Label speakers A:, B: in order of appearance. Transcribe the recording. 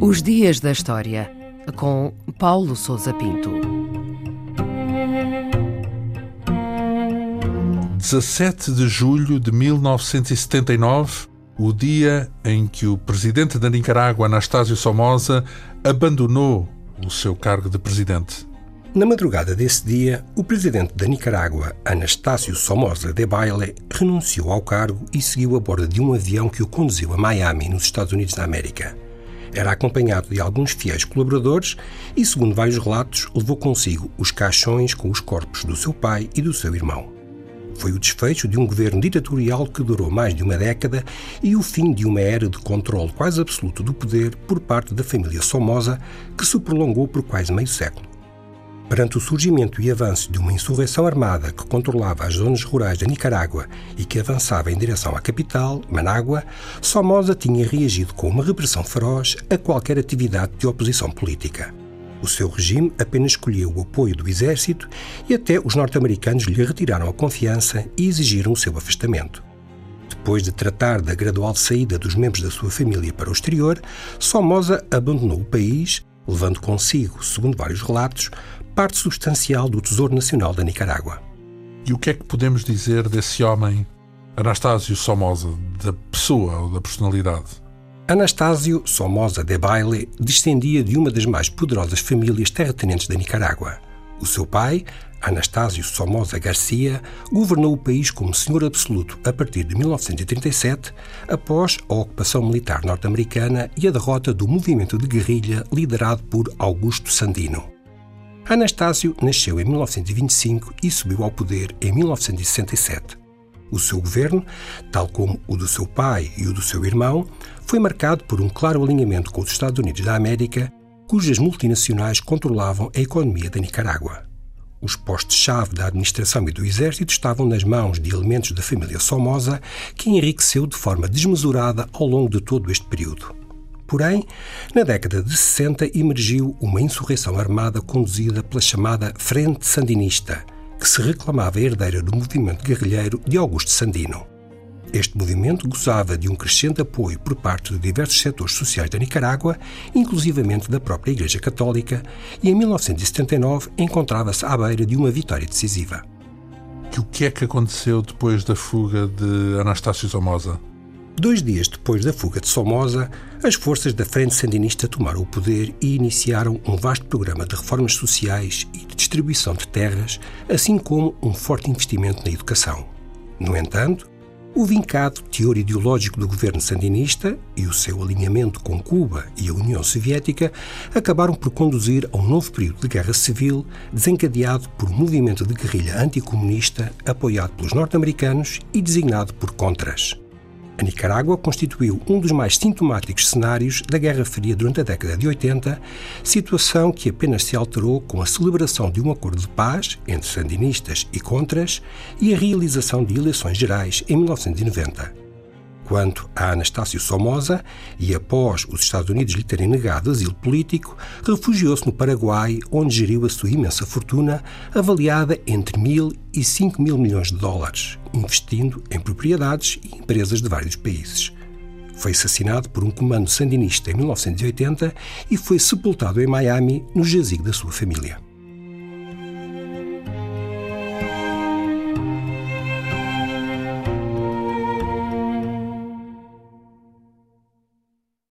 A: Os Dias da História, com Paulo Souza Pinto.
B: 17 de julho de 1979, o dia em que o presidente da Nicarágua, Anastácio Somoza, abandonou o seu cargo de presidente.
C: Na madrugada desse dia, o presidente da Nicarágua, Anastácio Somoza de Baile, renunciou ao cargo e seguiu a bordo de um avião que o conduziu a Miami, nos Estados Unidos da América. Era acompanhado de alguns fiéis colaboradores e, segundo vários relatos, levou consigo os caixões com os corpos do seu pai e do seu irmão. Foi o desfecho de um governo ditatorial que durou mais de uma década e o fim de uma era de controle quase absoluto do poder por parte da família Somoza, que se prolongou por quase meio século. Perante o surgimento e avanço de uma insurreição armada que controlava as zonas rurais da Nicarágua e que avançava em direção à capital, Manágua, Somoza tinha reagido com uma repressão feroz a qualquer atividade de oposição política. O seu regime apenas escolheu o apoio do exército e até os norte-americanos lhe retiraram a confiança e exigiram o seu afastamento. Depois de tratar da gradual saída dos membros da sua família para o exterior, Somoza abandonou o país, levando consigo, segundo vários relatos, parte substancial do Tesouro Nacional da Nicarágua.
B: E o que é que podemos dizer desse homem, Anastácio Somoza, da pessoa ou da personalidade?
C: Anastácio Somoza de Baile descendia de uma das mais poderosas famílias terratenentes da Nicarágua. O seu pai, Anastácio Somoza Garcia, governou o país como senhor absoluto a partir de 1937, após a ocupação militar norte-americana e a derrota do movimento de guerrilha liderado por Augusto Sandino. Anastácio nasceu em 1925 e subiu ao poder em 1967. O seu governo, tal como o do seu pai e o do seu irmão, foi marcado por um claro alinhamento com os Estados Unidos da América, cujas multinacionais controlavam a economia da Nicarágua. Os postos-chave da administração e do exército estavam nas mãos de elementos da família Somoza, que enriqueceu de forma desmesurada ao longo de todo este período. Porém, na década de 60 emergiu uma insurreição armada conduzida pela chamada Frente Sandinista, que se reclamava herdeira do movimento guerrilheiro de Augusto Sandino. Este movimento gozava de um crescente apoio por parte de diversos setores sociais da Nicarágua, inclusivamente da própria Igreja Católica, e em 1979 encontrava-se à beira de uma vitória decisiva.
B: E o que é que aconteceu depois da fuga de Anastácio Somoza?
C: Dois dias depois da fuga de Somoza, as forças da Frente Sandinista tomaram o poder e iniciaram um vasto programa de reformas sociais e de distribuição de terras, assim como um forte investimento na educação. No entanto, o vincado teor ideológico do governo sandinista e o seu alinhamento com Cuba e a União Soviética acabaram por conduzir a um novo período de guerra civil desencadeado por um movimento de guerrilha anticomunista apoiado pelos norte-americanos e designado por Contras. A Nicarágua constituiu um dos mais sintomáticos cenários da Guerra Fria durante a década de 80, situação que apenas se alterou com a celebração de um acordo de paz entre sandinistas e contras e a realização de eleições gerais em 1990. Quanto a Anastácio Somoza, e após os Estados Unidos lhe terem negado asilo político, refugiou-se no Paraguai, onde geriu a sua imensa fortuna, avaliada entre mil e cinco mil milhões de dólares, investindo em propriedades e empresas de vários países. Foi assassinado por um comando sandinista em 1980 e foi sepultado em Miami, no jazigo da sua família.